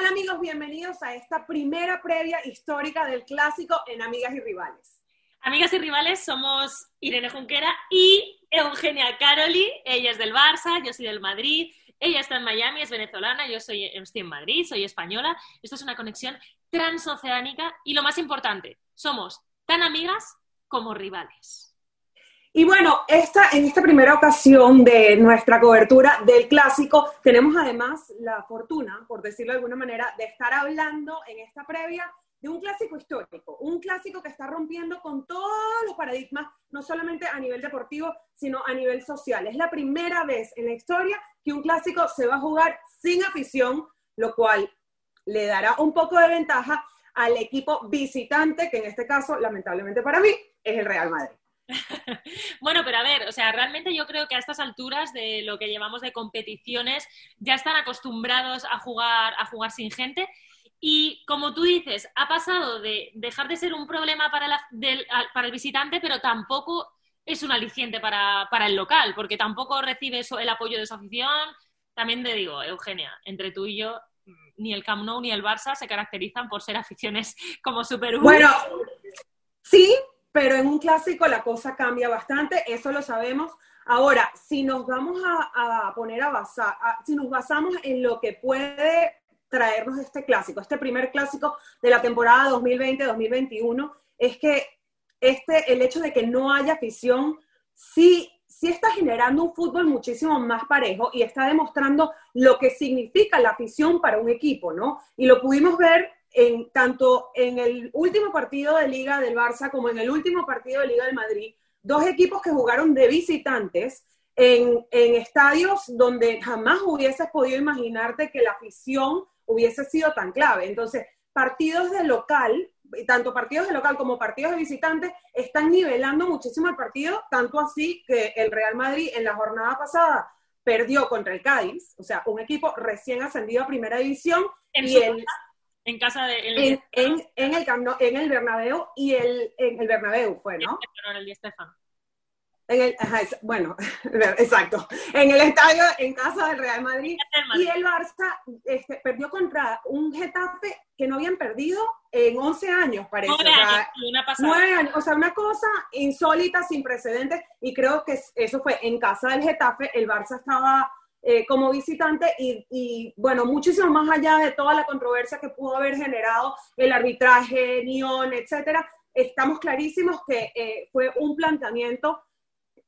tal amigos? Bienvenidos a esta primera previa histórica del clásico en Amigas y Rivales. Amigas y rivales somos Irene Junquera y Eugenia Caroli. Ella es del Barça, yo soy del Madrid. Ella está en Miami, es venezolana, yo soy, estoy en Madrid, soy española. Esto es una conexión transoceánica y lo más importante, somos tan amigas como rivales. Y bueno, esta, en esta primera ocasión de nuestra cobertura del clásico, tenemos además la fortuna, por decirlo de alguna manera, de estar hablando en esta previa de un clásico histórico, un clásico que está rompiendo con todos los paradigmas, no solamente a nivel deportivo, sino a nivel social. Es la primera vez en la historia que un clásico se va a jugar sin afición, lo cual le dará un poco de ventaja al equipo visitante, que en este caso, lamentablemente para mí, es el Real Madrid. bueno, pero a ver, o sea, realmente yo creo que a estas alturas de lo que llevamos de competiciones ya están acostumbrados a jugar, a jugar sin gente. Y como tú dices, ha pasado de dejar de ser un problema para, para el visitante, pero tampoco es un aliciente para, para el local, porque tampoco recibe el apoyo de su afición. También te digo, Eugenia, entre tú y yo, ni el Camp Nou ni el Barça se caracterizan por ser aficiones como súper... Bueno, sí, pero en un clásico la cosa cambia bastante, eso lo sabemos. Ahora, si nos vamos a, poner a basar, si nos basamos en lo que puede traernos este clásico, este primer clásico de la temporada 2020-2021, es que este, el hecho de que no haya afición sí, sí está generando un fútbol muchísimo más parejo y está demostrando lo que significa la afición para un equipo, ¿no? Y lo pudimos ver en, tanto en el último partido de Liga del Barça como en el último partido de Liga del Madrid, dos equipos que jugaron de visitantes en, en estadios donde jamás hubieses podido imaginarte que la afición hubiese sido tan clave. Entonces, partidos de local, tanto partidos de local como partidos de visitantes, están nivelando muchísimo el partido, tanto así que el Real Madrid en la jornada pasada perdió contra el Cádiz, o sea, un equipo recién ascendido a primera división, y el, en casa de... En, en, en, el, en el Bernabéu y el, en el Bernabéu fue, ¿no? En el Di Stefano. En el, bueno, exacto. En el estadio, en casa del Real Madrid. Y el Barça este, perdió contra un Getafe que no habían perdido en 11 años, parece. Nueve años, una años. O sea, una cosa insólita, sin precedentes. Y creo que eso fue en casa del Getafe. El Barça estaba eh, como visitante y, bueno, muchísimo más allá de toda la controversia que pudo haber generado el arbitraje, Nión, etcétera, estamos clarísimos que eh, fue un planteamiento,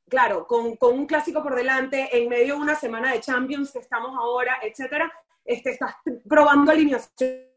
claro, con, con, un clásico por delante, en medio de una semana de Champions que estamos ahora, etcétera, este, estás probando alineaciones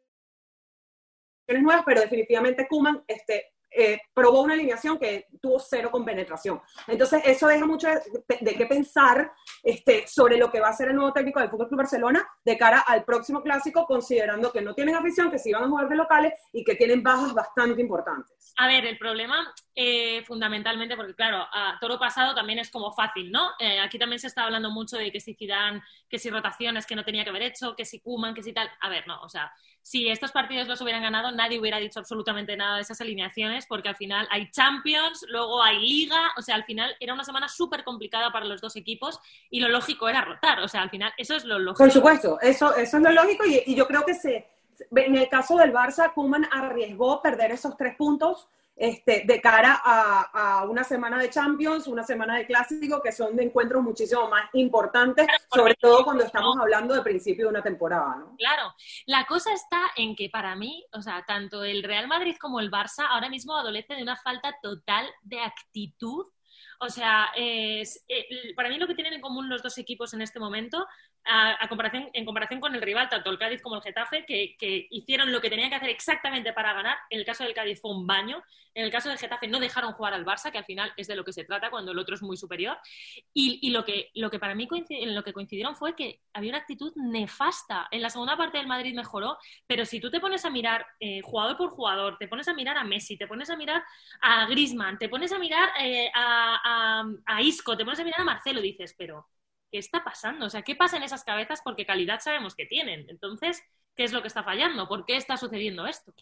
nuevas, pero definitivamente Kuman este, eh, probó una alineación que tuvo cero con penetración. Entonces, eso deja mucho de, qué pensar este, sobre lo que va a ser el nuevo técnico del Fútbol Club Barcelona de cara al próximo clásico, considerando que no tienen afición, que sí van a jugar de locales y que tienen bajas bastante importantes. A ver, el problema eh, fundamentalmente, porque claro, a toro pasado también es como fácil, ¿no? Eh, aquí también se está hablando mucho de que si Zidane, que si rotaciones que no tenía que haber hecho, que si Kuman, que si tal. A ver, no, o sea, si estos partidos los hubieran ganado, nadie hubiera dicho absolutamente nada de esas alineaciones, porque al final hay Champions, luego hay Liga, o sea, al final era una semana súper complicada para los dos equipos y lo lógico era rotar, o sea, al final eso es lo lógico. Por supuesto, eso, eso es lo lógico y, yo creo que se, en el caso del Barça, Kuman arriesgó perder esos tres puntos este, de cara a, una semana de Champions, una semana de Clásico, que son de encuentros muchísimo más importantes, sobre todo cuando estamos hablando de principio de una temporada, ¿no? Claro, la cosa está en que para mí, o sea, tanto el Real Madrid como el Barça ahora mismo adolece de una falta total de actitud o sea, es, eh, para mí lo que tienen en común los dos equipos en este momento a, comparación, en comparación con el rival, tanto el Cádiz como el Getafe, que, hicieron lo que tenían que hacer exactamente para ganar. En el caso del Cádiz fue un baño. En el caso del Getafe no dejaron jugar al Barça, que al final es de lo que se trata cuando el otro es muy superior. Y, lo, que, lo que para mí en lo que coincidieron fue que había una actitud nefasta. En la segunda parte del Madrid mejoró, pero si tú te pones a mirar eh, jugador por jugador, te pones a mirar a Messi, te pones a mirar a Grisman, te pones a mirar eh, a, a Isco, te pones a mirar a Marcelo, dices, pero ¿qué está pasando? O sea, ¿qué pasa en esas cabezas? Porque calidad sabemos que tienen. Entonces, ¿qué es lo que está fallando? ¿Por qué está sucediendo esto?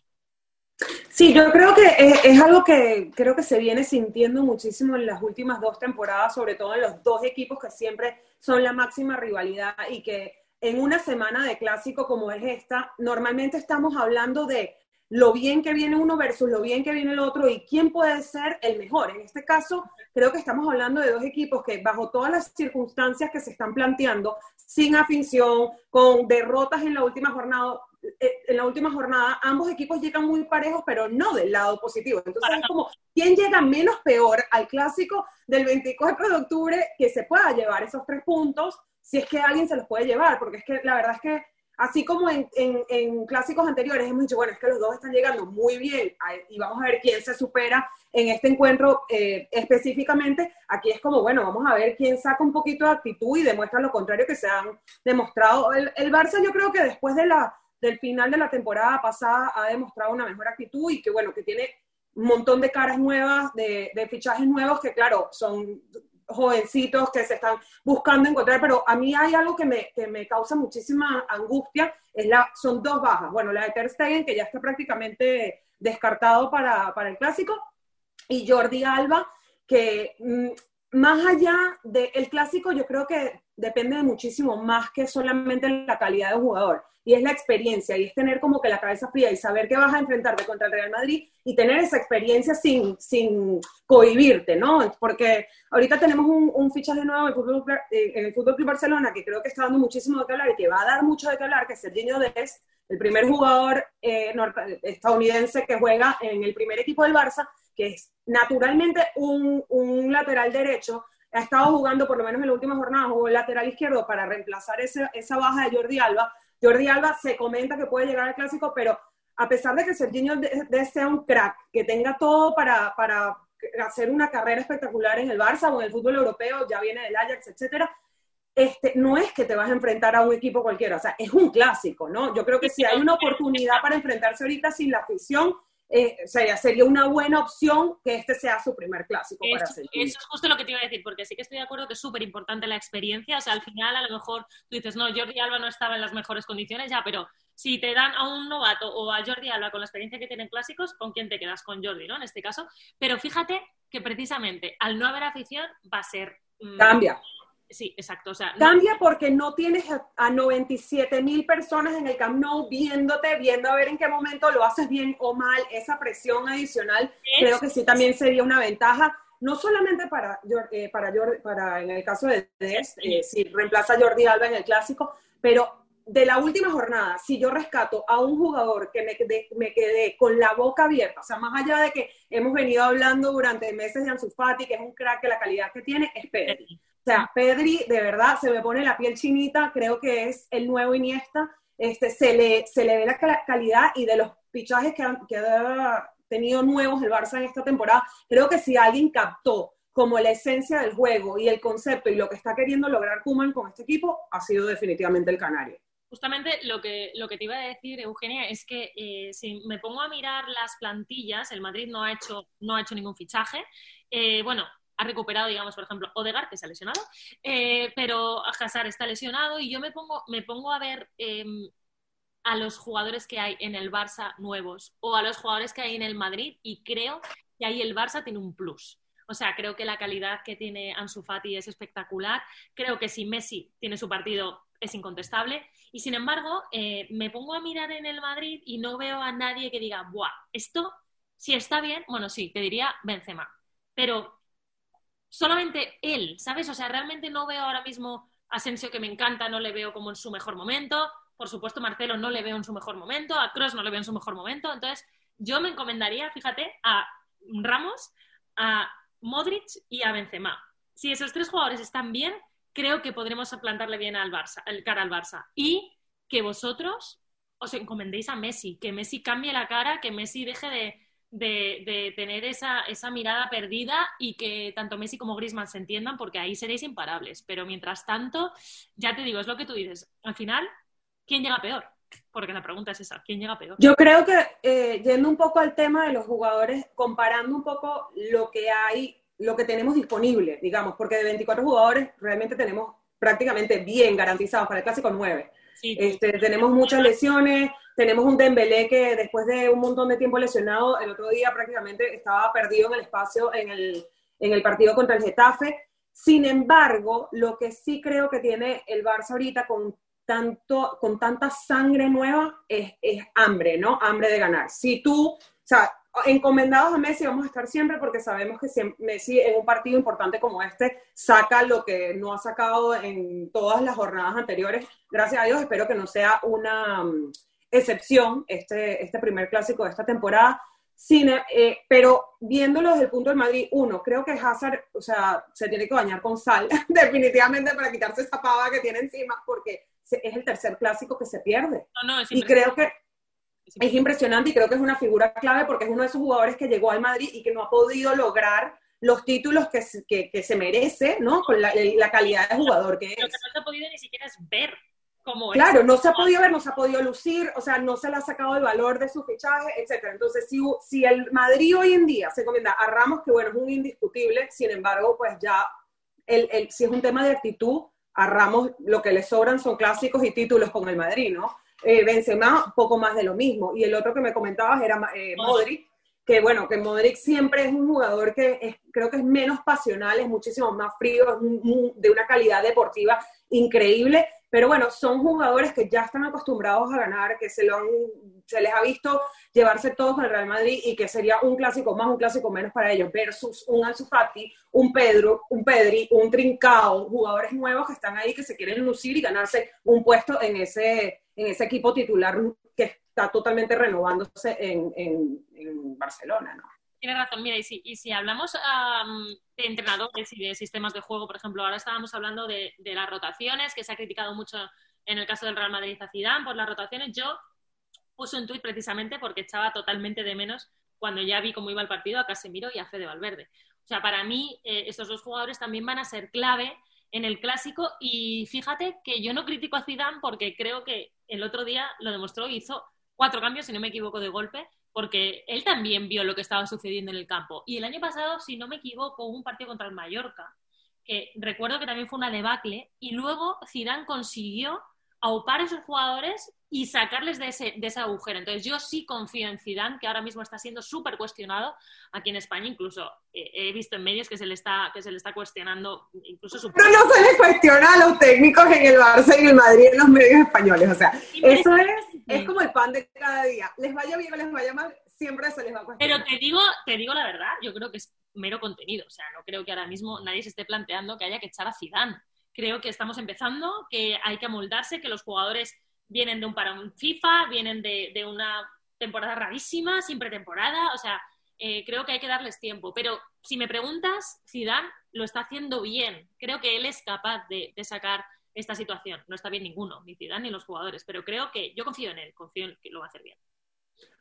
Sí, yo creo que es, algo que creo que se viene sintiendo muchísimo en las últimas dos temporadas, sobre todo en los dos equipos que siempre son la máxima rivalidad y que en una semana de clásico como es esta, normalmente estamos hablando de lo bien que viene uno versus lo bien que viene el otro y quién puede ser el mejor. En este caso, creo que estamos hablando de dos equipos que bajo todas las circunstancias que se están planteando, sin afición, con derrotas en la última jornada, eh, en la última jornada, ambos equipos llegan muy parejos, pero no del lado positivo. Entonces es como, ¿quién llega menos peor al clásico del 24 de octubre que se pueda llevar esos tres puntos? Si es que alguien se los puede llevar, porque es que la verdad es que Así como en, en, clásicos anteriores hemos dicho, bueno, es que los dos están llegando muy bien y vamos a ver quién se supera en este encuentro eh, específicamente. Aquí es como, bueno, vamos a ver quién saca un poquito de actitud y demuestra lo contrario que se han demostrado. El, el Barça yo creo que después de la, del final de la temporada pasada ha demostrado una mejor actitud y que, bueno, que tiene un montón de caras nuevas, de, de fichajes nuevos que, claro, son jovencitos que se están buscando encontrar, pero a mí hay algo que me, que me causa muchísima angustia, es la, son dos bajas. Bueno, la de Ter Stegen, que ya está prácticamente descartado para, para el clásico, y Jordi Alba, que mm, más allá del clásico, yo creo que depende de muchísimo más que solamente la calidad de jugador y es la experiencia, y es tener como que la cabeza fría y saber que vas a enfrentarte contra el Real Madrid y tener esa experiencia sin, sin cohibirte, ¿no? Porque ahorita tenemos un, un fichaje nuevo en el, Fútbol, eh, en el Fútbol Club Barcelona que creo que está dando muchísimo de qué hablar y que va a dar mucho de qué hablar, que es Serginho Dest, el primer jugador eh, estadounidense que juega en el primer equipo del Barça, que es naturalmente un, un lateral derecho, ha estado jugando, por lo menos en la última jornada, jugó lateral izquierdo para reemplazar ese, esa baja de Jordi Alba, Jordi Alba se comenta que puede llegar al clásico, pero a pesar de que Serginho de, sea un crack, que tenga todo para, para hacer una carrera espectacular en el Barça o en el fútbol europeo, ya viene del Ajax, etcétera, este, no es que te vas a enfrentar a un equipo cualquiera, o sea, es un clásico, ¿no? Yo creo que si hay una oportunidad para enfrentarse ahorita sin la afición, eh, sería, sería una buena opción que este sea su primer clásico para Eso es justo lo que te iba a decir, porque sí que estoy de acuerdo que es súper importante la experiencia. O sea, al final a lo mejor tú dices, no, Jordi Alba no estaba en las mejores condiciones, ya, pero si te dan a un novato o a Jordi Alba con la experiencia que tienen clásicos, ¿con quién te quedas? Con Jordi, ¿no? En este caso. Pero fíjate que precisamente al no haber afición va a ser... Mm, Cambia. Sí, exacto. O sea, Cambia porque no tienes a, 97 mil personas en el Camp Nou viéndote, viendo a ver en qué momento lo haces bien o mal. Esa presión adicional creo que sí también sería una ventaja, no solamente para, eh, para, para en el caso de Des, eh, si reemplaza a Jordi Alba en el clásico, pero de la última jornada, si yo rescato a un jugador que me quedé, me quedé con la boca abierta, o sea, más allá de que hemos venido hablando durante meses de Ansu Fati, que es un crack, que la calidad que tiene, es Pedri. O sea, Pedri, de verdad, se me pone la piel chinita, creo que es el nuevo Iniesta, este, se, le, se le ve la calidad y de los pichajes que, han, que ha tenido nuevos el Barça en esta temporada, creo que si alguien captó como la esencia del juego y el concepto y lo que está queriendo lograr Kuman con este equipo, ha sido definitivamente el Canario. Justamente lo que, lo que te iba a decir, Eugenia, es que eh, si me pongo a mirar las plantillas, el Madrid no ha hecho, no ha hecho ningún fichaje. Eh, bueno, ha recuperado, digamos, por ejemplo, Odegaard, que se ha lesionado, eh, pero Hazard está lesionado y yo me pongo, me pongo a ver em, a los jugadores que hay en el Barça nuevos o a los jugadores que hay en el Madrid y creo que ahí el Barça tiene un plus. O sea, creo que la calidad que tiene Ansu Fati es espectacular. Creo que si Messi tiene su partido es incontestable. Y sin embargo, eh, me pongo a mirar en el Madrid y no veo a nadie que diga, ¡buah! Esto, si está bien, bueno, sí, te diría Benzema. Pero solamente él, ¿sabes? O sea, realmente no veo ahora mismo a Asensio que me encanta, no le veo como en su mejor momento. Por supuesto, Marcelo no le veo en su mejor momento, a Cross no le veo en su mejor momento. Entonces, yo me encomendaría, fíjate, a Ramos, a Modric y a Benzema. Si esos tres jugadores están bien, creo que podremos plantarle bien al Barça, el cara al Barça. Y que vosotros os encomendéis a Messi, que Messi cambie la cara, que Messi deje de, de, tener esa, esa, mirada perdida y que tanto Messi como Griezmann se entiendan, porque ahí seréis imparables. Pero mientras tanto, ya te digo, es lo que tú dices. Al final, ¿quién llega peor? Porque la pregunta es esa, ¿quién llega peor? Yo creo que, eh, yendo un poco al tema de los jugadores, comparando un poco lo que hay, lo que tenemos disponible, digamos, porque de 24 jugadores realmente tenemos prácticamente bien garantizados para el clásico 9. este, tenemos muchas lesiones, tenemos un Dembélé que después de un montón de tiempo lesionado, el otro día prácticamente estaba perdido en el espacio en el, en el partido contra el Getafe. Sin embargo, lo que sí creo que tiene el Barça ahorita con tanto, con tanta sangre nueva, es, es hambre, ¿no? Hambre de ganar. Si tú, o sea, encomendados a Messi vamos a estar siempre porque sabemos que Messi en un partido importante como este saca lo que no ha sacado en todas las jornadas anteriores. Gracias a Dios, espero que no sea una excepción este, este primer clásico de esta temporada. Eh, pero viéndolo desde el punto del Madrid, uno, creo que Hazard, o sea, se tiene que bañar con sal, definitivamente para quitarse esa pava que tiene encima, porque es el tercer clásico que se pierde. y creo que es impresionante y creo que es una figura clave porque es uno de esos jugadores que llegó al Madrid y que no ha podido lograr los títulos que, que, se merece, ¿no? Con la, calidad de jugador que es. Lo que no se ha podido ni siquiera es ver Claro, no se ha podido ver, no se ha podido lucir, o sea, no se le ha sacado el valor de su fichaje, etcétera. Entonces, si, si el Madrid hoy en día se comienda a Ramos, que bueno, es un indiscutible, sin embargo, pues ya, el, el, si es un tema de actitud, a Ramos lo que le sobran son clásicos y títulos con el Madrid, ¿no? eh, Benzema, poco más de lo mismo. Y el otro que me comentabas era eh, Modric, que bueno, que Modric siempre es un jugador que es, creo que es menos pasional, es muchísimo más frío, es de una calidad deportiva increíble, pero bueno, son jugadores que ya están acostumbrados a ganar, que se, lo han, se les ha visto llevarse todos con el Real Madrid y que sería un clásico más, un clásico menos para ellos, versus un Ansu un Pedro, un Pedri, un Trincao, jugadores nuevos que están ahí, que se quieren lucir y ganarse un puesto en ese, en ese equipo titular que está totalmente renovándose en, en, Barcelona, ¿no? Tiene razón, mira, y si, y hablamos de entrenadores y de sistemas de juego, por ejemplo, ahora estábamos hablando de, las rotaciones, que se ha criticado mucho en el caso del Real Madrid a Zidane por las rotaciones. Yo puse un tuit precisamente porque echaba totalmente de menos cuando ya vi cómo iba el partido a Casemiro y a Fede Valverde. O sea, para mí eh, estos dos jugadores también van a ser clave en el clásico y fíjate que yo no critico a Zidane porque creo que el otro día lo demostró, hizo cuatro cambios, si no me equivoco, de golpe, porque él también vio lo que estaba sucediendo en el campo. Y el año pasado, si no me equivoco, hubo un partido contra el Mallorca, que recuerdo que también fue una debacle, y luego Zidane consiguió aupar a esos jugadores y sacarles de ese, de ese agujero. Entonces yo sí confío en Zidane, que ahora mismo está siendo súper cuestionado aquí en España, incluso eh, he visto en medios que se le está, que se le está cuestionando incluso su... No, no se le cuestiona a los técnicos en el Barça y en el Madrid en los medios españoles, o sea, eso es, es como el pan de cada día. Les vaya bien o les vaya mal, siempre se les va a cuestionar. Pero te digo, te digo la verdad, yo creo que es mero contenido, o sea, no creo que ahora mismo nadie se esté planteando que haya que echar a Zidane creo que estamos empezando, que hay que amoldarse, que los jugadores vienen de un parón FIFA, vienen de, una temporada rarísima, sin pretemporada, o sea, eh, creo que hay que darles tiempo. Pero si me preguntas, Zidane lo está haciendo bien. Creo que él es capaz de, sacar esta situación. No está bien ninguno, ni Zidane ni los jugadores, pero creo que yo confío en él, confío en que lo va a hacer bien.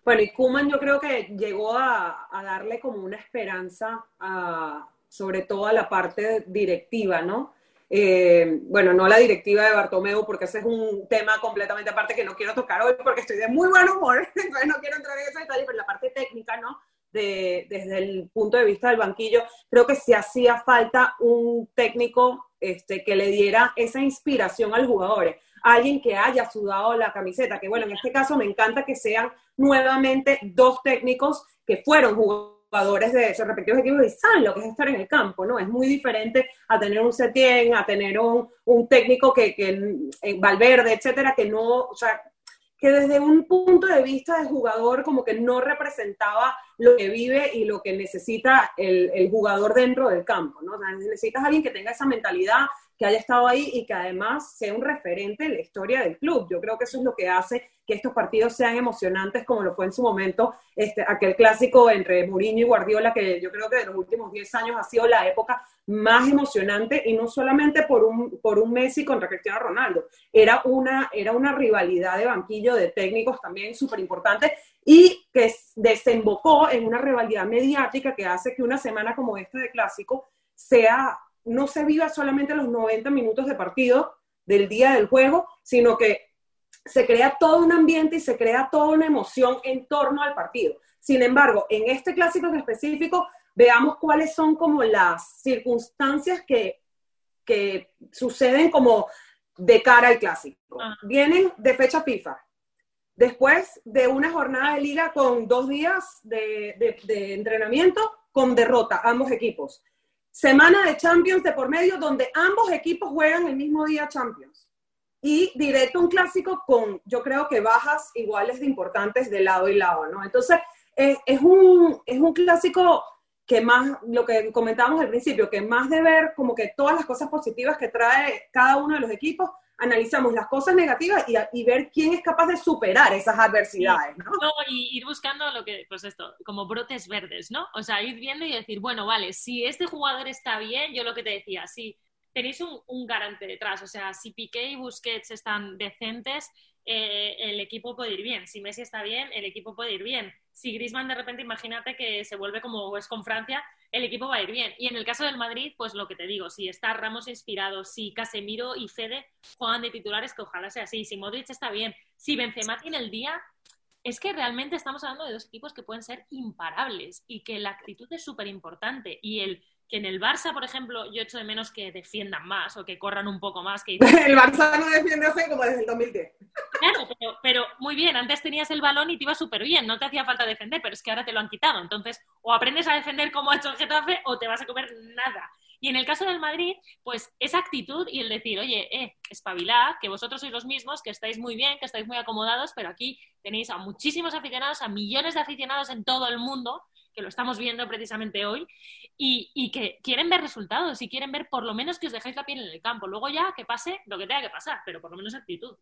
Bueno, y Kuman yo creo que llegó a, darle como una esperanza sobre todo a la parte directiva, ¿no? Eh, bueno, no la directiva de Bartomeu, porque ese es un tema completamente aparte que no quiero tocar hoy porque estoy de muy buen humor, entonces no quiero entrar en ese detalle, pero la parte técnica, ¿no? De, desde el punto de vista del banquillo, creo que sí hacía falta un técnico este, que le diera esa inspiración al jugador, alguien que haya sudado la camiseta, que bueno, en este caso me encanta que sean nuevamente dos técnicos que fueron jugadores jugadores de esos respectivos equipos y saben lo que es estar en el campo, ¿no? Es muy diferente a tener un Setien, a tener un, un técnico que, que en Valverde, etcétera, que no, o sea, que desde un punto de vista del jugador como que no representaba lo que vive y lo que necesita el, el jugador dentro del campo, ¿no? O necesitas a alguien que tenga esa mentalidad, que haya estado ahí y que además sea un referente en la historia del club. Yo creo que eso es lo que hace que estos partidos sean emocionantes como lo fue en su momento este, aquel clásico entre Mourinho y Guardiola, que yo creo que de los últimos 10 años ha sido la época más emocionante y no solamente por un, por un Messi contra Cristiano Ronaldo, era una, era una rivalidad de banquillo de técnicos también súper importante y que desembocó en una rivalidad mediática que hace que una semana como esta de clásico sea, no se viva solamente los 90 minutos de partido del día del juego, sino que se crea todo un ambiente y se crea toda una emoción en torno al partido. Sin embargo, en este clásico en específico, veamos cuáles son como las circunstancias que, que suceden como de cara al clásico. Vienen de fecha FIFA, después de una jornada de liga con dos días de, de entrenamiento con derrota, ambos equipos. Semana de Champions de por medio donde ambos equipos juegan el mismo día Champions y directo un clásico con, yo creo que bajas iguales de importantes de lado y lado, ¿no? Entonces, es, un, es un clásico que más, lo que comentábamos al principio, que más de ver como que todas las cosas positivas que trae cada uno de los equipos, analizamos las cosas negativas y, ver quién es capaz de superar esas adversidades, ¿no? y ir buscando lo que, pues esto, como brotes verdes, ¿no? O sea, ir viendo y decir, bueno, vale, si este jugador está bien, yo lo que te decía, si tenéis un, garante detrás, o sea, si Piqué y Busquets están decentes, eh, el equipo puede ir bien. Si Messi está bien, el equipo puede ir bien. Si Griezmann de repente, imagínate que se vuelve como es con Francia, el equipo va a ir bien. Y en el caso del Madrid, pues lo que te digo, si está Ramos inspirado, si Casemiro y Fede juegan de titulares, que ojalá sea así, si Modric está bien, si Benzema tiene el día, es que realmente estamos hablando de dos equipos que pueden ser imparables y que la actitud es súper importante y el que en el Barça, por ejemplo, yo echo de menos que defiendan más o que corran un poco más. Que... el Barça no defiende hace como desde el 2010. Claro, pero, pero, muy bien, antes tenías el balón y te iba súper bien, no te hacía falta defender, pero es que ahora te lo han quitado. Entonces, o aprendes a defender como ha hecho el Getafe o te vas a comer nada. Y en el caso del Madrid, pues esa actitud y el decir, oye, eh, espabilad, que vosotros sois los mismos, que estáis muy bien, que estáis muy acomodados, pero aquí tenéis a muchísimos aficionados, a millones de aficionados en todo el mundo, que lo estamos viendo precisamente hoy, y, que quieren ver resultados y quieren ver por lo menos que os dejéis la piel en el campo. Luego ya que pase lo que tenga que pasar, pero por lo menos actitud.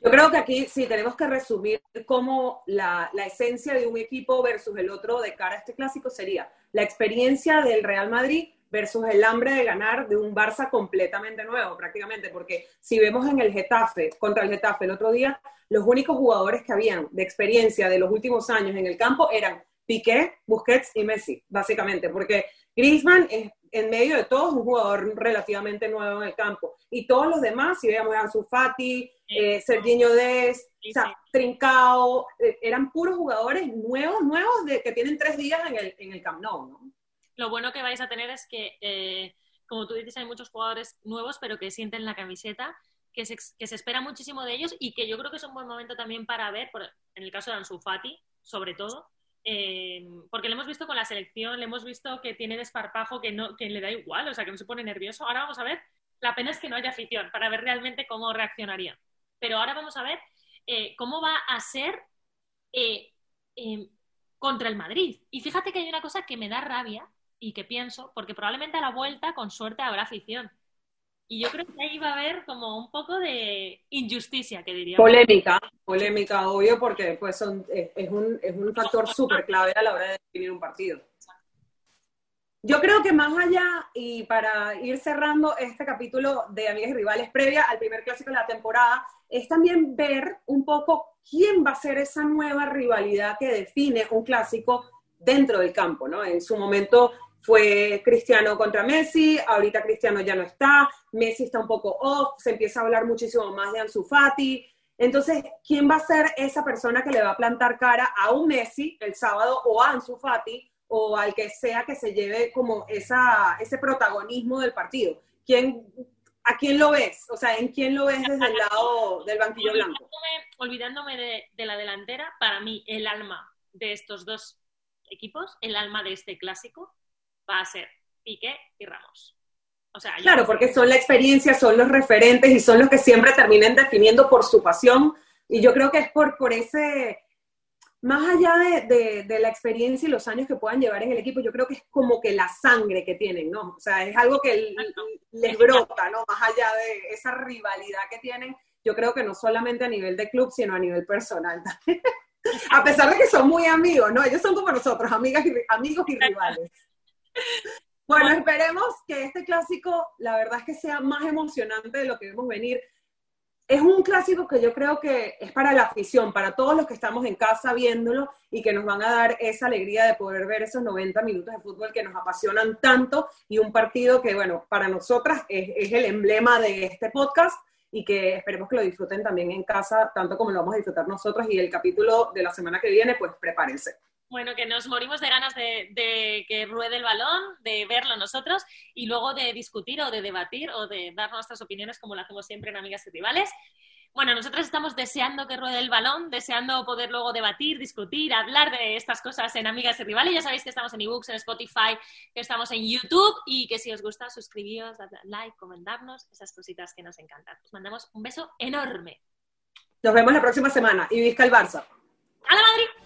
Yo creo que aquí sí tenemos que resumir cómo la, la, esencia de un equipo versus el otro de cara a este clásico sería la experiencia del Real Madrid versus el hambre de ganar de un Barça completamente nuevo, prácticamente, porque si vemos en el Getafe, contra el Getafe el otro día, los únicos jugadores que habían de experiencia de los últimos años en el campo eran Piqué, Busquets y Messi, básicamente, porque Griezmann es en medio de todos un jugador relativamente nuevo en el campo. Y todos los demás, si veamos a Ansu Fati, eh, Serginho Dest, o sea, Trincao, eh, eran puros jugadores nuevos, nuevos, de que tienen tres días en el, en el Camp Nou, ¿no? Lo bueno que vais a tener es que, eh, como tú dices, hay muchos jugadores nuevos, pero que sienten la camiseta, que se, que se espera muchísimo de ellos y que yo creo que es un buen momento también para ver, por, en el caso de Ansu Fati, sobre todo, eh, porque le hemos visto con la selección, le hemos visto que tiene desparpajo, que, no, que le da igual, o sea, que no se pone nervioso. Ahora vamos a ver, la pena es que no haya afición para ver realmente cómo reaccionaría. Pero ahora vamos a ver eh, cómo va a ser contra el Madrid. Y fíjate que hay una cosa que me da rabia, y que pienso, porque probablemente a la vuelta, con suerte, habrá afición. Y yo creo que ahí va a haber como un poco de injusticia, que diría. Polémica, polémica, obvio, porque pues son, es, un, es un factor súper clave a la hora de definir un partido. Yo creo que más allá, y para ir cerrando este capítulo de Amigas y Rivales previa al primer clásico de la temporada, es también ver un poco quién va a ser esa nueva rivalidad que define un clásico dentro del campo, ¿no? En su momento fue Cristiano contra Messi, ahorita Cristiano ya no está, Messi está un poco off, se empieza a hablar muchísimo más de Ansu Fati. Entonces, ¿quién va a ser esa persona que le va a plantar cara a un Messi el sábado o a Ansu Fati o al que sea que se lleve como esa, ese protagonismo del partido? ¿Quién, ¿A quién lo ves? O sea, ¿en quién lo ves desde el lado del banquillo blanco? Olvidándome de, de la delantera, para mí el alma de estos dos equipos, el alma de este clásico, va a ser Piqué y Ramos. O sea, claro, porque son la experiencia, son los referentes y son los que siempre terminan definiendo por su pasión. Y yo creo que es por, por ese, más allá de, de, la experiencia y los años que puedan llevar en el equipo, yo creo que es como que la sangre que tienen, ¿no? O sea, es algo que les brota, ¿no? Más allá de esa rivalidad que tienen, yo creo que no solamente a nivel de club, sino a nivel personal a pesar de que son muy amigos, ¿no? Ellos son como nosotros, amigas y, amigos y rivales. Bueno, esperemos que este clásico, la verdad es que sea más emocionante de lo que vemos venir. Es un clásico que yo creo que es para la afición, para todos los que estamos en casa viéndolo y que nos van a dar esa alegría de poder ver esos 90 minutos de fútbol que nos apasionan tanto y un partido que, bueno, para nosotras es, es el emblema de este podcast y que esperemos que lo disfruten también en casa, tanto como lo vamos a disfrutar nosotros y el capítulo de la semana que viene, pues prepárense. Bueno, que nos morimos de ganas de, que ruede el balón, de verlo nosotros y luego de discutir o de debatir o de dar nuestras opiniones como lo hacemos siempre en Amigas y Rivales. Bueno, nosotros estamos deseando que ruede el balón, deseando poder luego debatir, discutir, hablar de estas cosas en Amigas y Rivales. Ya sabéis que estamos en ebooks, en Spotify, que estamos en YouTube y que si os gusta, suscribíos, dadle like, comentarnos, esas cositas que nos encantan. Os mandamos un beso enorme. Nos vemos la próxima semana y visca el Barça. ¡A la Madrid!